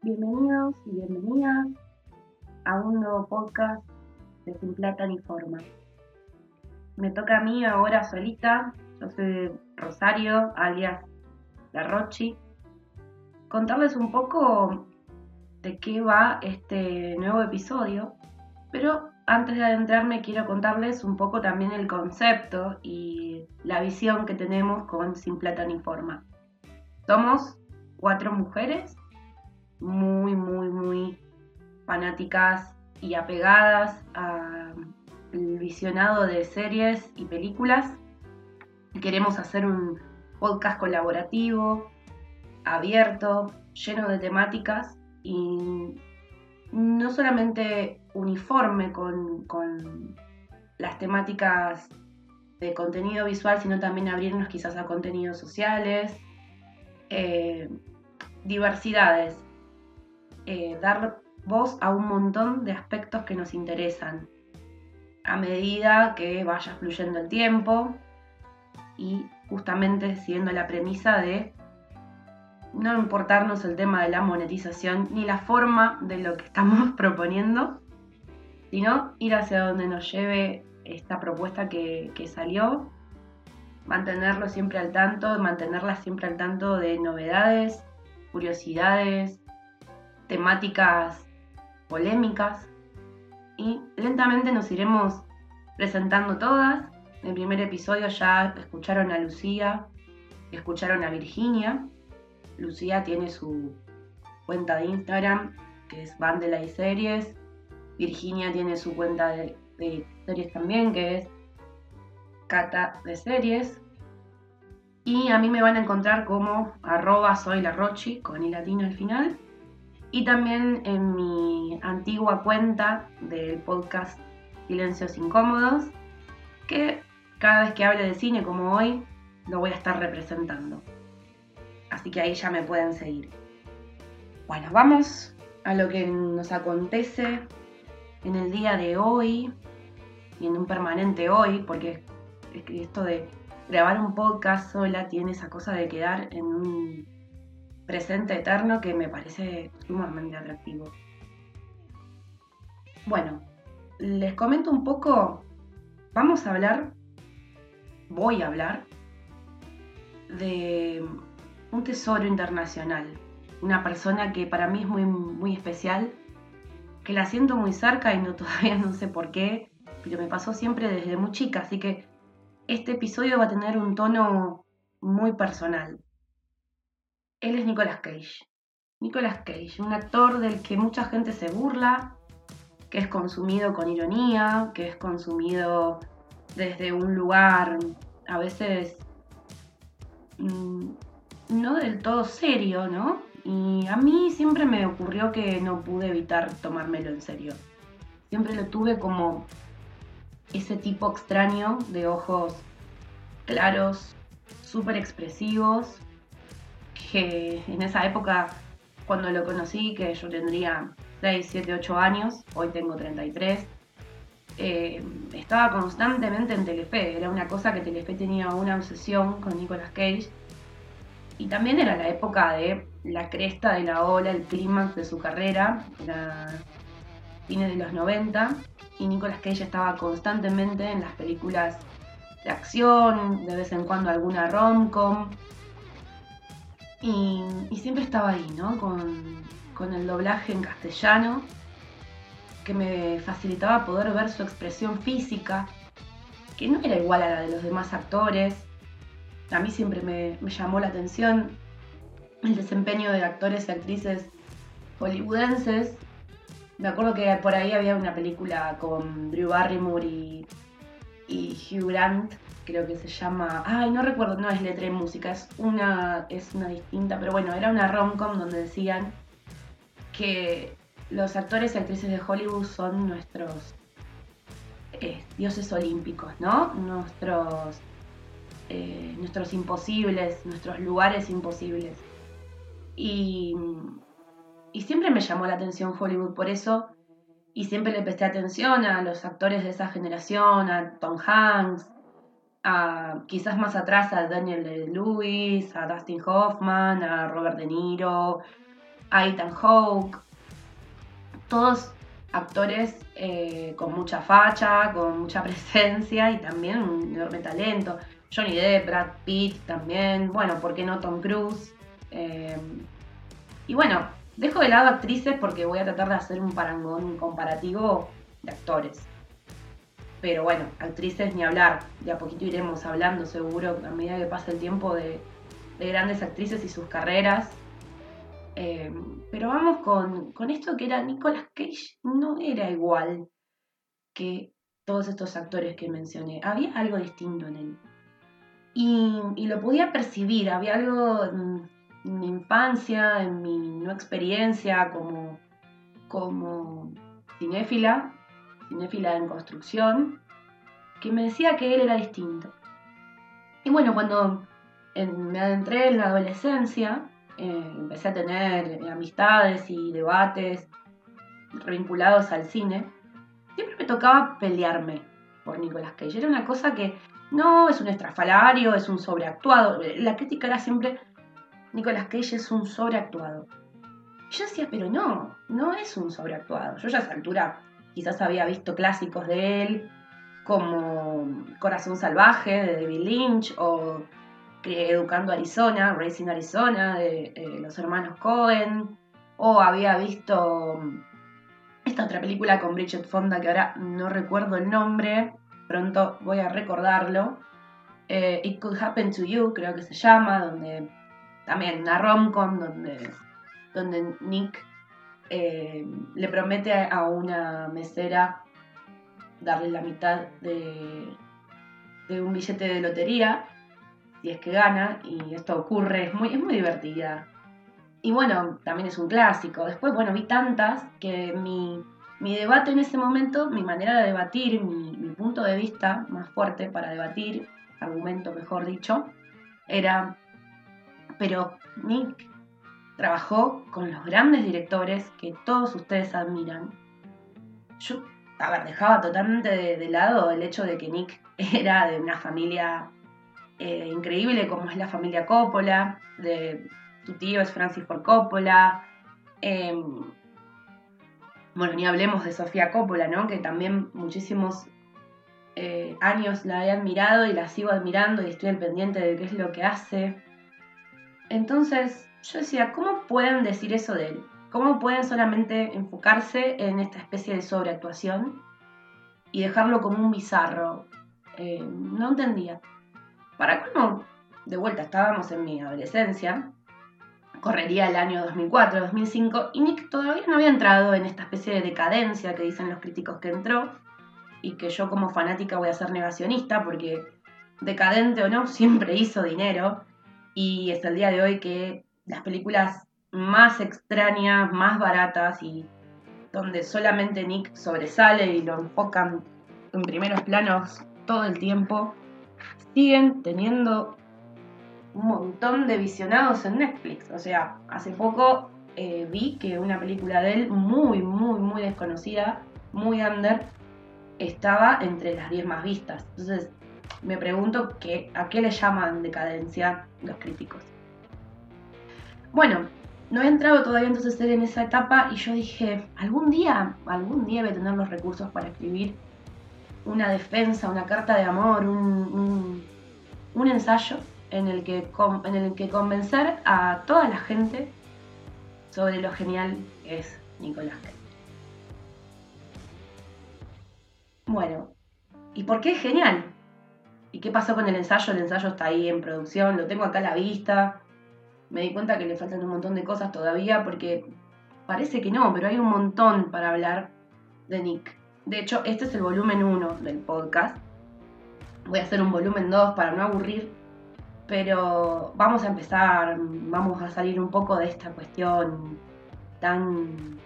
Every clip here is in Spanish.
Bienvenidos y bienvenidas a un nuevo podcast de Sin Plata ni Forma. Me toca a mí ahora solita, yo soy Rosario, alias La Rochi, contarles un poco de qué va este nuevo episodio, pero antes de adentrarme quiero contarles un poco también el concepto y la visión que tenemos con Sin Plata ni Forma. Somos cuatro mujeres muy, muy, muy fanáticas y apegadas al visionado de series y películas. Queremos hacer un podcast colaborativo, abierto, lleno de temáticas y no solamente uniforme con, las temáticas de contenido visual, sino también abrirnos quizás a contenidos sociales, eh, diversidades, eh, dar voz a un montón de aspectos que nos interesan. A medida que vaya fluyendo el tiempo y justamente siguiendo la premisa de no importarnos el tema de la monetización ni la forma de lo que estamos proponiendo, sino ir hacia donde nos lleve esta propuesta que, que salió, mantenerlo siempre al tanto, mantenerla siempre al tanto de novedades, curiosidades, temáticas polémicas y lentamente nos iremos presentando todas. En el primer episodio ya escucharon a Lucía, escucharon a Virginia. Lucía tiene su cuenta de Instagram, que es Bandela y Series. Virginia tiene su cuenta de, series también, que es Cata de Series. Y a mí me van a encontrar como arroba soy la Rochi, con el latino al final y también en mi antigua cuenta del podcast Silencios Incómodos, que cada vez que hable de cine como hoy, lo voy a estar representando. Así que ahí ya me pueden seguir. Bueno, vamos a lo que nos acontece en el día de hoy y en un permanente hoy, porque esto de grabar un podcast sola tiene esa cosa de quedar en un presente eterno que me parece sumamente atractivo. Bueno, les comento un poco, vamos a hablar, voy a hablar de un tesoro internacional, una persona que para mí es muy, muy especial, que la siento muy cerca y no todavía no sé por qué, pero me pasó siempre desde muy chica, así que este episodio va a tener un tono muy personal. Él es Nicolas Cage. Nicolas Cage, un actor del que mucha gente se burla, que es consumido con ironía, que es consumido desde un lugar a veces mm, no del todo serio, ¿no? Y a mí siempre me ocurrió que no pude evitar tomármelo en serio. Siempre lo tuve como ese tipo extraño de ojos claros, súper expresivos, que en esa época, cuando lo conocí, que yo tendría 6, 7, 8 años, hoy tengo 33, eh, estaba constantemente en Telefe. Era una cosa que Telefe tenía una obsesión con Nicolas Cage. Y también era la época de la cresta de la ola, el clímax de su carrera, era fines de los 90. Y Nicolas Cage estaba constantemente en las películas de acción, de vez en cuando alguna rom-com. Y, siempre estaba ahí, ¿no? Con, el doblaje en castellano, que me facilitaba poder ver su expresión física, que no era igual a la de los demás actores. A mí siempre me, llamó la atención el desempeño de actores y actrices hollywoodenses. Me acuerdo que por ahí había una película con Drew Barrymore y, y Hugh Grant creo que se llama. Ay, no recuerdo, no es letra y música, es una, es una distinta, pero bueno, era una rom-com donde decían que los actores y actrices de Hollywood son nuestros eh, dioses olímpicos, ¿no? Nuestros, eh, nuestros imposibles, nuestros lugares imposibles. Y, y siempre me llamó la atención Hollywood por eso, y siempre le presté atención a los actores de esa generación, a Tom Hanks, quizás más atrás a Daniel Lewis, a Dustin Hoffman, a Robert De Niro, a Ethan Hawke, todos actores eh, con mucha facha, con mucha presencia y también un enorme talento. Johnny Depp, Brad Pitt también, bueno, ¿por qué no Tom Cruise? Eh, y bueno, dejo de lado actrices porque voy a tratar de hacer un parangón comparativo de actores. Pero bueno, actrices ni hablar, de a poquito iremos hablando seguro a medida que pasa el tiempo de, de grandes actrices y sus carreras. Eh, pero vamos con, con, esto que era Nicolas Cage, no era igual que todos estos actores que mencioné. Había algo distinto en él. Y, lo podía percibir, había algo en, mi infancia, en mi no experiencia como, como cinéfila, cinéfila en construcción, que me decía que él era distinto. Y bueno, cuando me adentré en la adolescencia, eh, empecé a tener amistades y debates vinculados al cine, siempre me tocaba pelearme por Nicolas Cage. Era una cosa que no es un estrafalario, es un sobreactuado. La crítica era siempre, Nicolas Cage es un sobreactuado. Y yo decía, pero no, no es un sobreactuado. Yo ya a esa altura quizás había visto clásicos de él, como Corazón Salvaje de David Lynch o Educando Arizona, Racing Arizona, de eh, los hermanos Cohen, o había visto mm, esta otra película con Bridget Fonda que ahora no recuerdo el nombre, pronto voy a recordarlo. Eh, It Could Happen to You, creo que se llama, donde también una romcom donde, donde Nick eh, le promete a una mesera darle la mitad de, de un billete de lotería si es que gana, y esto ocurre, es muy, es muy divertida. Y bueno, también es un clásico. Después, bueno, vi tantas que mi, debate en ese momento, mi manera de debatir, mi, mi punto de vista más fuerte para debatir, argumento mejor dicho, era, pero Nick trabajó con los grandes directores que todos ustedes admiran. Yo, a ver, dejaba totalmente de, lado el hecho de que Nick era de una familia eh, increíble como es la familia Coppola, de tu tío es Francis Ford Coppola. Em, bueno, ni hablemos de Sofía Coppola, ¿no? Que también muchísimos eh, años la he admirado y la sigo admirando y estoy al pendiente de qué es lo que hace. Entonces, yo decía, ¿cómo pueden decir eso de él? ¿Cómo pueden solamente enfocarse en esta especie de sobreactuación y dejarlo como un bizarro? Eh, no entendía. Para colmo, de vuelta estábamos en mi adolescencia, correría el año 2004, 2005, y Nick todavía no había entrado en esta especie de decadencia que dicen los críticos que entró, y que yo como fanática voy a ser negacionista, porque decadente o no, siempre hizo dinero, y hasta el día de hoy que las películas más extrañas, más baratas y donde solamente Nick sobresale y lo enfocan en primeros planos todo el tiempo, siguen teniendo un montón de visionados en Netflix. O sea, hace poco eh, vi que una película de él muy, muy, muy desconocida, muy under, estaba entre las 10 más vistas. Entonces, me pregunto que, a qué le llaman decadencia los críticos. Bueno, no he entrado todavía entonces en esa etapa y yo dije, algún día, algún día voy a tener los recursos para escribir una defensa, una carta de amor, un, ensayo en el, que, en el que convencer a toda la gente sobre lo genial que es Nicolás. Bueno, ¿y por qué es genial? ¿Y qué pasó con el ensayo? El ensayo está ahí en producción, lo tengo acá a la vista. Me di cuenta que le faltan un montón de cosas todavía porque parece que no, pero hay un montón para hablar de Nick. De hecho, este es el volumen 1 del podcast. Voy a hacer un volumen 2 para no aburrir, pero vamos a empezar, vamos a salir un poco de esta cuestión tan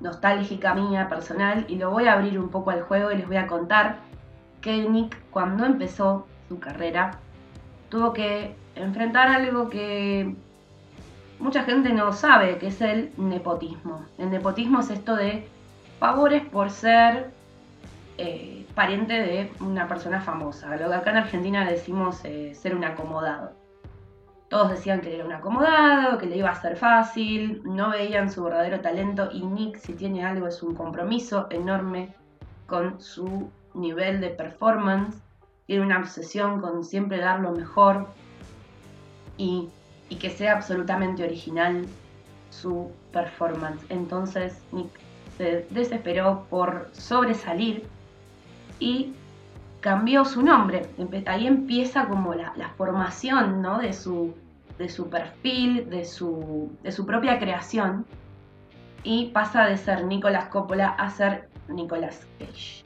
nostálgica mía, personal, y lo voy a abrir un poco al juego y les voy a contar que Nick cuando empezó su carrera tuvo que enfrentar algo que mucha gente no sabe, que es el nepotismo. El nepotismo es esto de favores por ser eh, pariente de una persona famosa, lo que acá en Argentina decimos eh, ser un acomodado. Todos decían que era un acomodado, que le iba a ser fácil, no veían su verdadero talento y Nick si tiene algo es un compromiso enorme con su nivel de performance, tiene una obsesión con siempre dar lo mejor y, y que sea absolutamente original su performance. Entonces Nick se desesperó por sobresalir y cambió su nombre. Ahí empieza como la, formación ¿no? de, su, de su perfil, de su, de su propia creación. Y pasa de ser Nicolas Coppola a ser Nicolas Cage.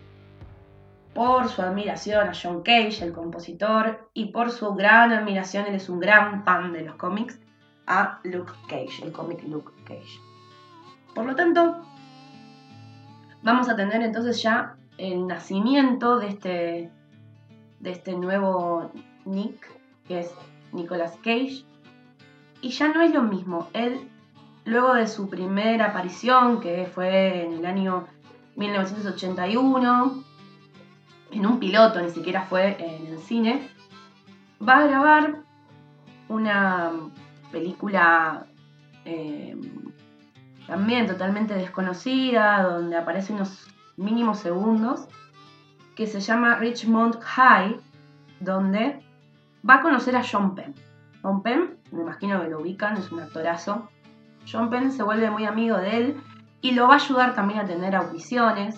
Por su admiración a John Cage, el compositor, y por su gran admiración, él es un gran fan de los cómics, a Luke Cage, el cómic Luke Cage. Por lo tanto, vamos a tener entonces ya el nacimiento de este, de este nuevo Nick, que es Nicolas Cage. Y ya no es lo mismo. Él, luego de su primera aparición, que fue en el año 1981, en un piloto, ni siquiera fue en el cine, va a grabar una película eh, también totalmente desconocida, donde aparece unos mínimos segundos, que se llama Richmond High, donde va a conocer a John Penn. John Penn, me imagino que lo ubican, es un actorazo. John Penn se vuelve muy amigo de él y lo va a ayudar también a tener audiciones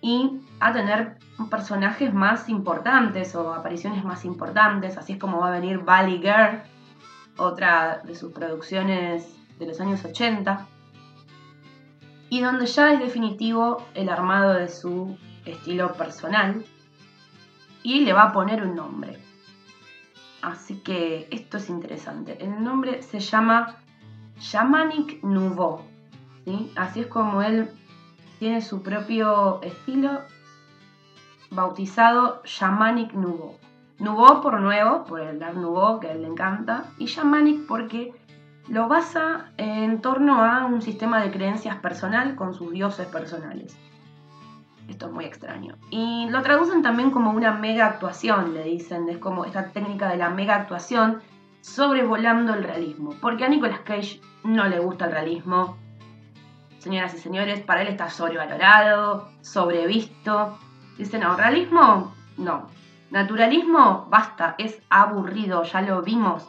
y a tener personajes más importantes o apariciones más importantes. Así es como va a venir Valley Girl, otra de sus producciones de los años 80 y donde ya es definitivo el armado de su estilo personal y le va a poner un nombre. Así que esto es interesante. El nombre se llama Shamanic Nouveau. Así es como él tiene su propio estilo bautizado Shamanic Nouveau. Nouveau por nuevo, por el Art Nouveau que a él le encanta, y Shamanic porque lo basa en torno a un sistema de creencias personal con sus dioses personales. Esto es muy extraño. Y lo traducen también como una mega actuación, le dicen. Es como esta técnica de la mega actuación sobrevolando el realismo. Porque a Nicolas Cage no le gusta el realismo. Señoras y señores, para él está sobrevalorado, sobrevisto. Dicen, no, realismo, no. Naturalismo, basta, es aburrido, ya lo vimos.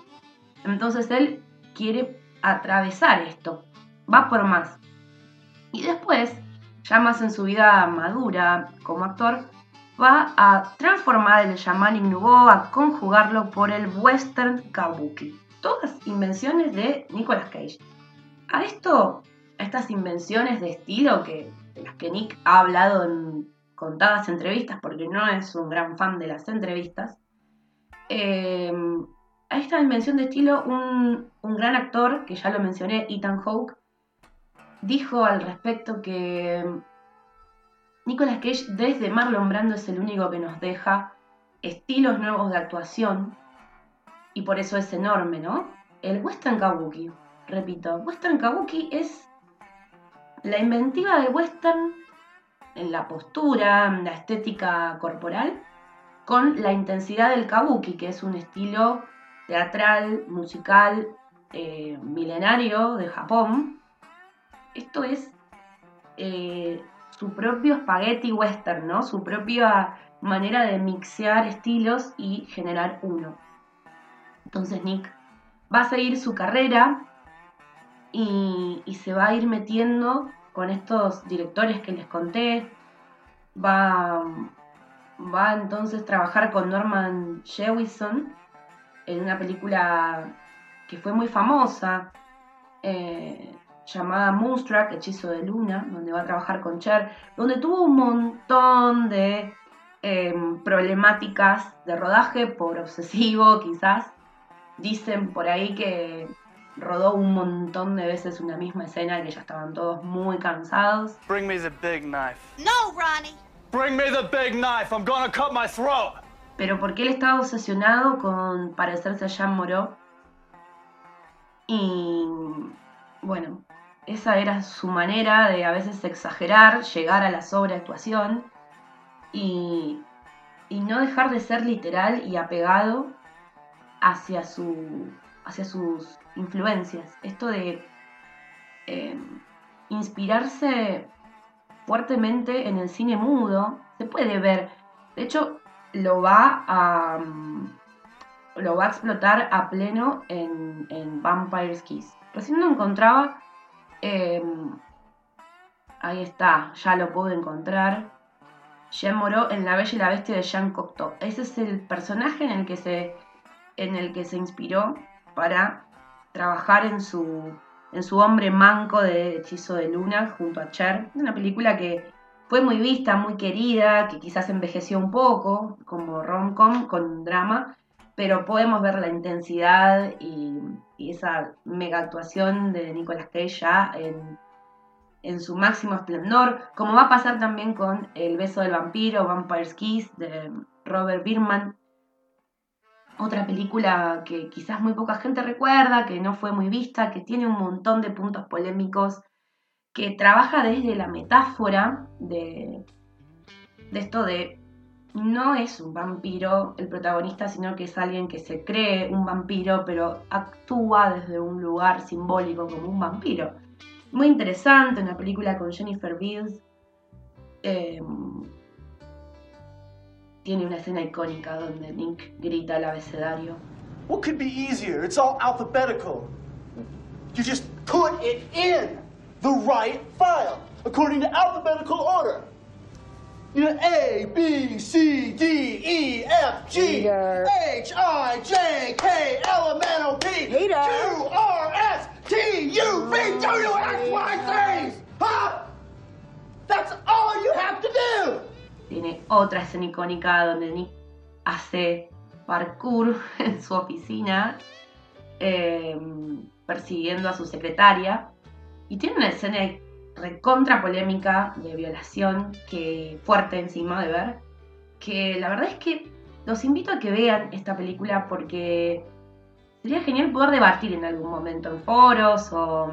Entonces él quiere atravesar esto, va por más. Y después, ya más en su vida madura como actor, va a transformar el shamanic nouveau, a conjugarlo por el western kabuki. Todas invenciones de Nicolas Cage. A esto, a estas invenciones de estilo que, de las que Nick ha hablado en contadas entrevistas, porque no es un gran fan de las entrevistas, eh, a esta invención de estilo, un, gran actor, que ya lo mencioné, Ethan Hawke, dijo al respecto que Nicolas Cage desde Marlon Brando es el único que nos deja estilos nuevos de actuación y por eso es enorme, ¿no? El western kabuki, repito, western kabuki es la inventiva del western en la postura, la estética corporal, con la intensidad del kabuki, que es un estilo teatral, musical, eh, milenario de Japón. Esto es eh, su propio spaghetti western, ¿no? Su propia manera de mixear estilos y generar uno. Entonces Nick va a seguir su carrera y, se va a ir metiendo con estos directores que les conté. Va, va entonces a trabajar con Norman Jewison en una película que fue muy famosa, eh, llamada Moonstruck, Hechizo de Luna, donde va a trabajar con Cher, donde tuvo un montón de em, problemáticas de rodaje por obsesivo, quizás. Dicen por ahí que rodó un montón de veces una misma escena que ya estaban todos muy cansados. Bring me the big knife. No, Ronnie. Bring me the big knife. I'm gonna cut my throat pero porque él estaba obsesionado con parecerse a Jean Moreau. Y bueno, esa era su manera de a veces exagerar, llegar a la sobreactuación y, y no dejar de ser literal y apegado hacia su, hacia sus influencias. Esto de eh, inspirarse fuertemente en el cine mudo, se puede ver. De hecho, lo va a, mm, lo va a explotar a pleno en, en Vampire's Kiss. Recién no encontraba. Em, ahí está, ya lo puedo encontrar. Jean Moreau en La Bella y la Bestia de Jean Cocteau. Ese es el personaje en el que se, en el que se inspiró para trabajar en su, en su hombre manco de Hechizo de Luna junto a Cher. Una película que fue muy vista, muy querida, que quizás envejeció un poco como rom-com con drama, pero podemos ver la intensidad y, esa mega actuación de Nicolas Cage ya en, en, su máximo esplendor, como va a pasar también con El beso del vampiro, Vampire's Kiss, de Robert Bierman. Otra película que quizás muy poca gente recuerda, que no fue muy vista, que tiene un montón de puntos polémicos, que trabaja desde la metáfora de, esto de no es un vampiro el protagonista, sino que es alguien que se cree un vampiro, pero actúa desde un lugar simbólico como un vampiro. Muy interesante, una película con Jennifer Beals. Em, tiene una escena icónica donde Nick grita el abecedario. What could be easier? It's all alphabetical. You just put it in the right file according to alphabetical order. You know, A, B, C, D, E, F, G, H, I, J, K, L, M, N, O, P, Q, R, S, T, U, V, W, X, Y, Z. Huh? That's all you have to do. Tiene otra escena icónica donde Nick hace parkour en su oficina eh, persiguiendo a su secretaria. Y tiene una escena recontra polémica de violación que fuerte encima de ver. Que la verdad es que los invito a que vean esta película porque sería genial poder debatir en algún momento en foros o,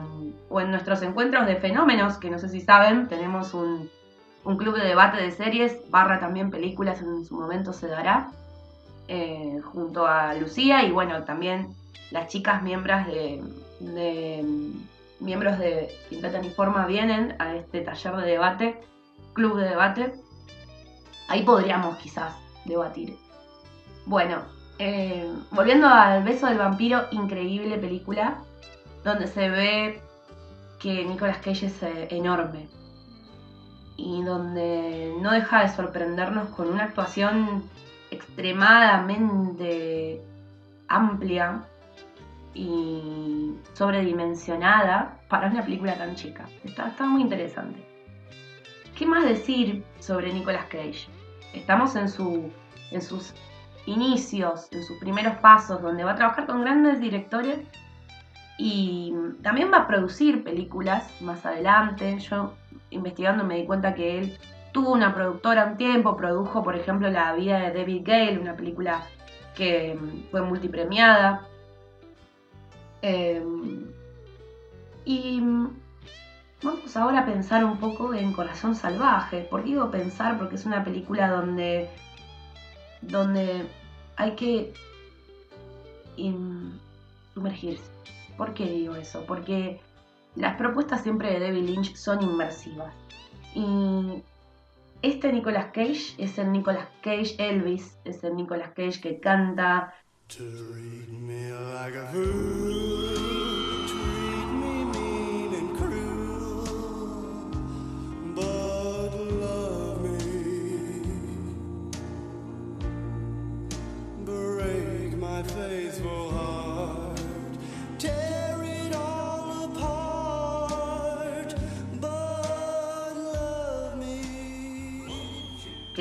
en nuestros encuentros de fenómenos, que no sé si saben, tenemos un, club de debate de series, barra también películas en su momento se dará, eh, junto a Lucía y bueno, también las chicas miembros de miembros de Quinteta ni Forma vienen a este taller de debate, club de debate, ahí podríamos quizás debatir. Bueno, eh, volviendo al beso del vampiro, increíble película, donde se ve que Nicolas Cage es eh, enorme y donde no deja de sorprendernos con una actuación extremadamente amplia y sobredimensionada para una película tan chica. Está, muy interesante. ¿Qué más decir sobre Nicolas Cage? Estamos en, su, en sus inicios, en sus primeros pasos, donde va a trabajar con grandes directores y también va a producir películas más adelante. Yo investigando me di cuenta que él tuvo una productora un tiempo, produjo por ejemplo La vida de David Gale, una película que fue multipremiada. Em, y vamos ahora a pensar un poco en Corazón Salvaje. ¿Por qué digo pensar? Porque es una película donde, donde hay que sumergirse. ¿Por qué digo eso? Porque las propuestas siempre de David Lynch son inmersivas. Y este Nicolas Cage es el Nicolas Cage Elvis, es el Nicolas Cage que canta, Treat me like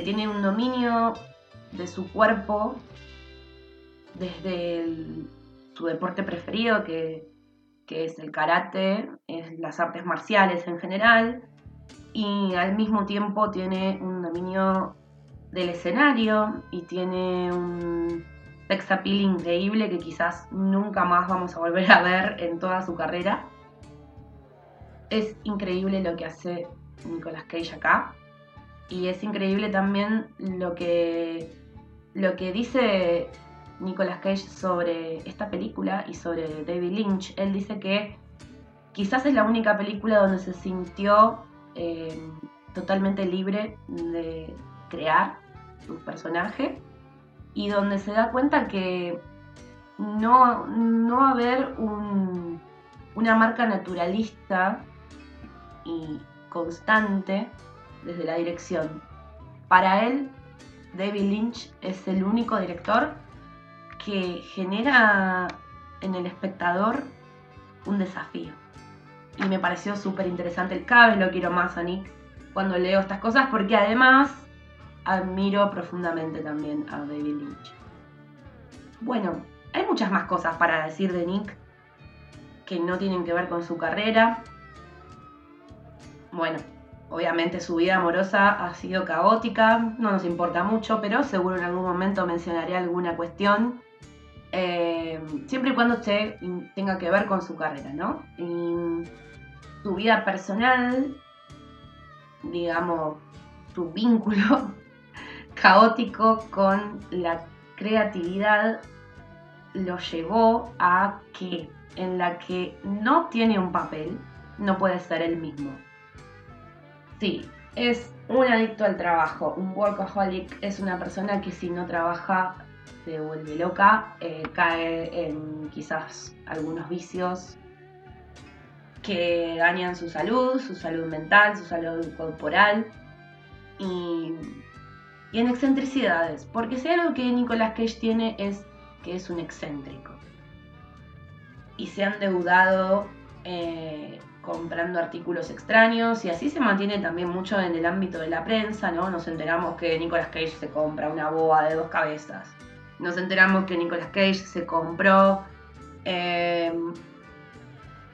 tiene un dominio de su cuerpo desde su deporte preferido, que, es el karate, las artes marciales en general, y al mismo tiempo tiene un dominio del escenario y tiene un sex appeal increíble que quizás nunca más vamos a volver a ver en toda su carrera. Es increíble lo que hace Nicolas Cage acá. Y es increíble también lo que, lo que dice Nicolas Cage sobre esta película y sobre David Lynch. Él dice que quizás es la única película donde se sintió eh, totalmente libre de crear su personaje y donde se da cuenta que no, no va a haber una marca naturalista y constante desde la dirección. Para él, David Lynch es el único director que genera en el espectador un desafío. Y me pareció súper interesante. Cada vez lo quiero más a Nick cuando leo estas cosas porque además admiro profundamente también a David Lynch. Bueno, hay muchas más cosas para decir de Nick que no tienen que ver con su carrera. Bueno, obviamente su vida amorosa ha sido caótica, no nos importa mucho, pero seguro en algún momento mencionaré alguna cuestión, eh, siempre y cuando usted tenga que ver con su carrera, ¿no? Y su vida personal, digamos, su vínculo caótico con la creatividad lo llevó a que en la que no tiene un papel, no puede ser el mismo. Sí, es un adicto al trabajo, un workaholic es una persona que si no trabaja se vuelve loca, eh, cae en quizás algunos vicios que dañan su salud, su salud mental, su salud corporal y, en excentricidades. Porque si algo que Nicolas Cage tiene es que es un excéntrico. Y se han deudado eh, comprando artículos extraños y así se mantiene también mucho en el ámbito de la prensa, ¿no? Nos enteramos que Nicolas Cage se compra una boa de dos cabezas. Nos enteramos que Nicolas Cage se compró eh,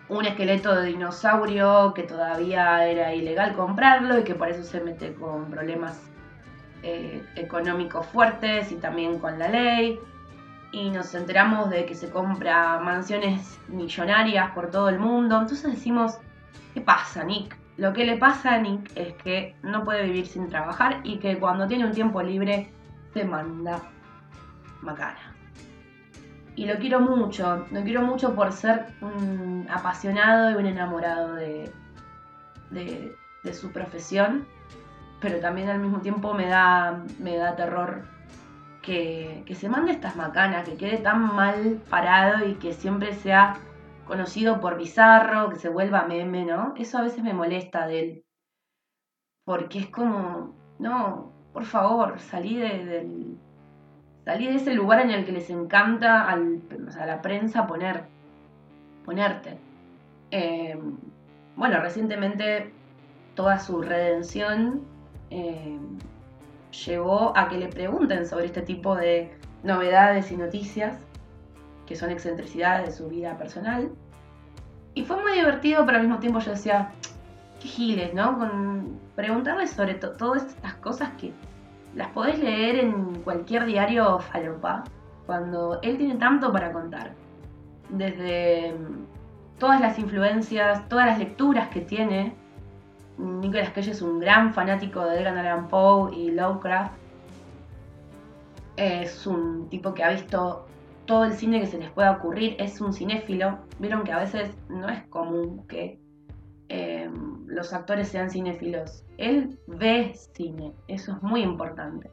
un esqueleto de dinosaurio que todavía era ilegal comprarlo y que por eso se mete con problemas eh, económicos fuertes y también con la ley y nos enteramos de que se compra mansiones millonarias por todo el mundo. Entonces decimos, ¿qué pasa, Nick? Lo que le pasa a Nick es que no puede vivir sin trabajar y que cuando tiene un tiempo libre se manda macana. Y lo quiero mucho, lo quiero mucho por ser un apasionado y un enamorado de, de, su profesión, pero también al mismo tiempo me da, me da terror que, se mande estas macanas, que quede tan mal parado y que siempre sea conocido por bizarro, que se vuelva meme, ¿no? Eso a veces me molesta de él. Porque es como, no, por favor, salí de, del, salí de ese lugar en el que les encanta a la prensa poner, ponerte. Eh, bueno, recientemente toda su redención eh, llevó a que le pregunten sobre este tipo de novedades y noticias, que son excentricidades de su vida personal. Y fue muy divertido, pero al mismo tiempo yo decía, qué giles, ¿no? Con sobre todas estas cosas que las podés leer en cualquier diario falopa, cuando él tiene tanto para contar. Desde mm, todas las influencias, todas las lecturas que tiene, Nicolas Cage es un gran fanático de Edgar Allan Poe y Lovecraft. Es un tipo que ha visto todo el cine que se les pueda ocurrir. Es un cinéfilo. Vieron que a veces no es común que eh, los actores sean cinéfilos. Él ve cine. Eso es muy importante.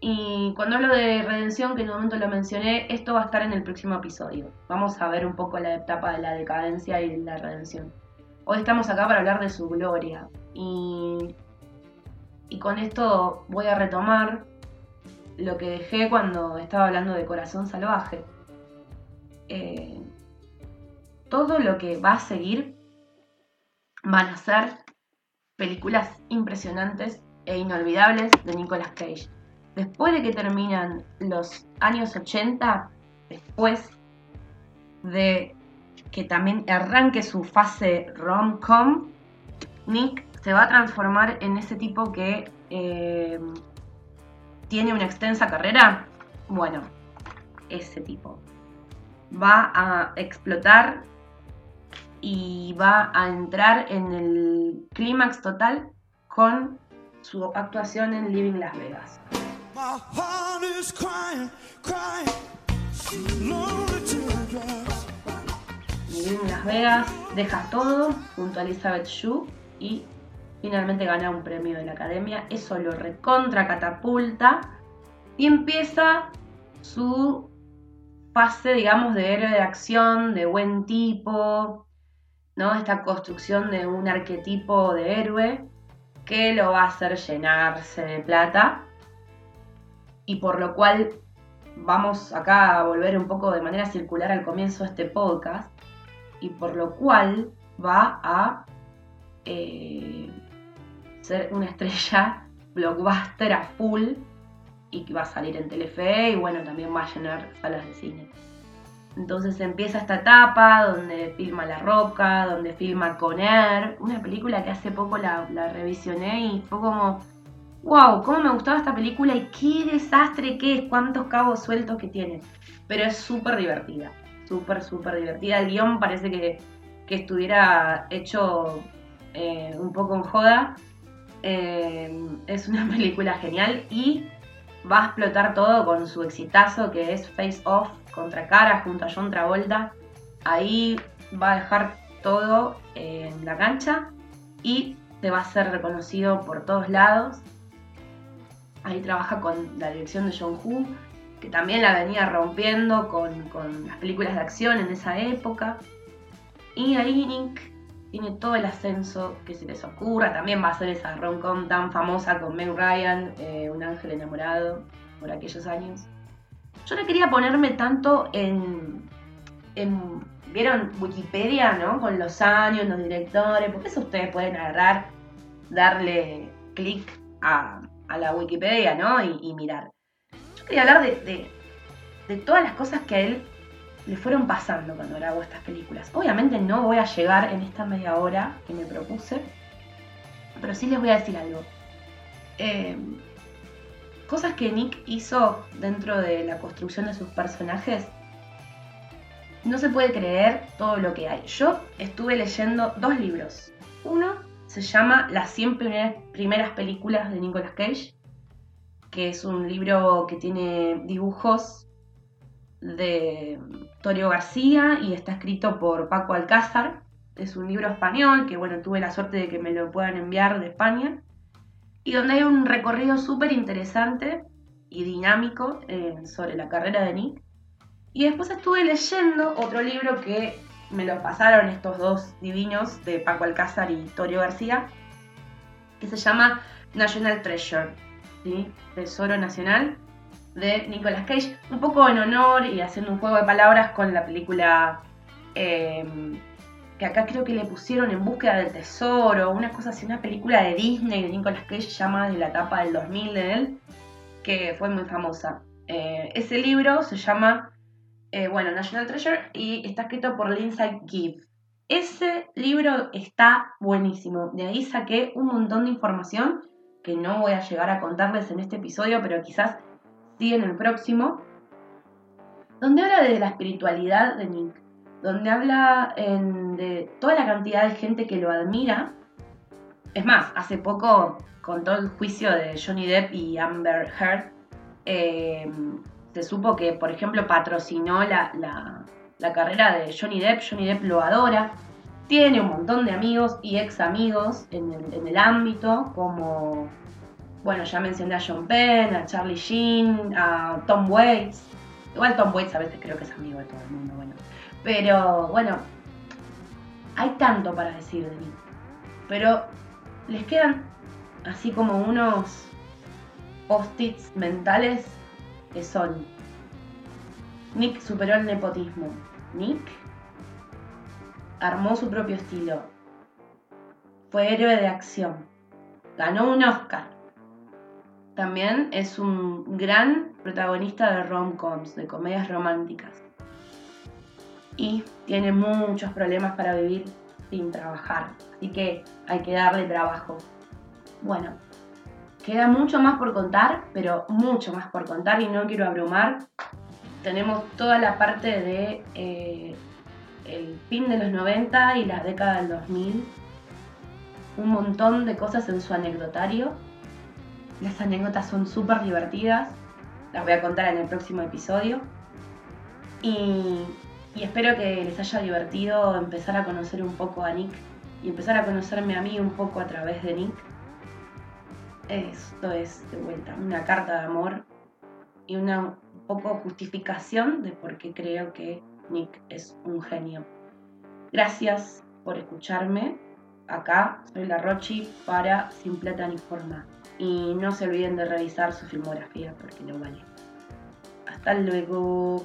Y cuando hablo de redención, que en un momento lo mencioné, esto va a estar en el próximo episodio. Vamos a ver un poco la etapa de la decadencia y la redención. Hoy estamos acá para hablar de su gloria. Y, y con esto voy a retomar lo que dejé cuando estaba hablando de Corazón Salvaje. Eh, todo lo que va a seguir van a ser películas impresionantes e inolvidables de Nicolas Cage. Después de que terminan los años 80, después de que también arranque su fase rom-com, Nick se va a transformar en ese tipo que eh, tiene una extensa carrera. Bueno, ese tipo. Va a explotar y va a entrar en el clímax total con su actuación en Living Las Vegas. Vivir en Las Vegas, deja todo junto a Elizabeth Shue y finalmente gana un premio de la academia. Eso lo recontra catapulta y empieza su fase, digamos, de héroe de acción, de buen tipo, ¿no? Esta construcción de un arquetipo de héroe que lo va a hacer llenarse de plata y por lo cual vamos acá a volver un poco de manera circular al comienzo de este podcast y por lo cual va a eh, ser una estrella blockbuster a full y que va a salir en Telefe y bueno, también va a llenar salas de cine. Entonces empieza esta etapa donde filma La Roca, donde filma Con Air, una película que hace poco la, la revisioné y fue como, wow, cómo me gustaba esta película y qué desastre que es, cuántos cabos sueltos que tiene. Pero es súper divertida, súper, súper divertida. El guion parece que, estuviera hecho eh, un poco en joda. Eh, es una película genial y va a explotar todo con su exitazo que es Face Off contra cara junto a John Travolta. Ahí va a dejar todo en la cancha y te va a ser reconocido por todos lados. Ahí trabaja con la dirección de John Woo, que también la venía rompiendo con, las películas de acción en esa época. Y ahí Nick tiene todo el ascenso que se les ocurra. También va a ser esa rom-com tan famosa con Meg Ryan, eh, Un ángel enamorado, por aquellos años. Yo no quería ponerme tanto en, ¿Vieron Wikipedia, no? Con los años, los directores, porque eso ustedes pueden agarrar, darle clic a, la Wikipedia, ¿no? Y, mirar. Yo quería hablar de, de todas las cosas que a él le fueron pasando cuando grabo estas películas. Obviamente no voy a llegar en esta media hora que me propuse, pero sí les voy a decir algo. Eh, cosas que Nick hizo dentro de la construcción de sus personajes. No se puede creer todo lo que hay. Yo estuve leyendo dos libros. Uno se llama Las 100 primeras películas de Nicolas Cage, que es un libro que tiene dibujos de Torio García y está escrito por Paco Alcázar. Es un libro español que, bueno, tuve la suerte de que me lo puedan enviar de España. Y donde hay un recorrido súper interesante y dinámico eh, sobre la carrera de Nick. Y después estuve leyendo otro libro que me lo pasaron estos dos divinos de Paco Alcázar y Torio García, que se llama National Treasure, Tesoro Nacional, de Nicolas Cage, un poco en honor y haciendo un juego de palabras con la película em, que acá creo que le pusieron En búsqueda del tesoro, una cosa así, una película de Disney de Nicolas Cage llama de la etapa del 2000 de él, que fue muy famosa. Eh, ese libro se llama, eh, bueno, National Treasure y está escrito por Lindsay Gibb. Ese libro está buenísimo, de ahí saqué un montón de información que no voy a llegar a contarles en este episodio, pero quizás sí en el próximo, donde habla de la espiritualidad de Nick, donde habla de toda la cantidad de gente que lo admira. Es más, hace poco, con todo el juicio de Johnny Depp y Amber Heard, eh, se supo que, por ejemplo, patrocinó la, carrera de Johnny Depp. Johnny Depp lo adora. Tiene un montón de amigos y ex amigos en el ámbito, como bueno, ya mencioné a John Penn, a Charlie Sheen, a Tom Waits. Igual Tom Waits a veces creo que es amigo de todo el mundo, bueno. Pero bueno, hay tanto para decir de mí. Pero les quedan así como unos post-its mentales que son Nick superó el nepotismo. Nick armó su propio estilo. Fue héroe de acción. Ganó un Oscar. También es un gran protagonista de rom-coms, de comedias románticas. Y tiene muchos problemas para vivir sin trabajar. Así que hay que darle trabajo. Bueno, queda mucho más por contar, pero mucho más por contar y no quiero abrumar. Tenemos toda la parte de eh, el fin de los 90 y la década del 2000. Un montón de cosas en su anecdotario Las anécdotas son súper divertidas. Las voy a contar en el próximo episodio. Y, espero que les haya divertido empezar a conocer un poco a Nick y empezar a conocerme a mí un poco a través de Nick. Esto es de vuelta una carta de amor y una poco justificación de por qué creo que Nick es un genio. Gracias por escucharme. Acá soy la Rochi para Sin Plata ni Forma. Y no se olviden de revisar su filmografía porque lo vale. Hasta luego.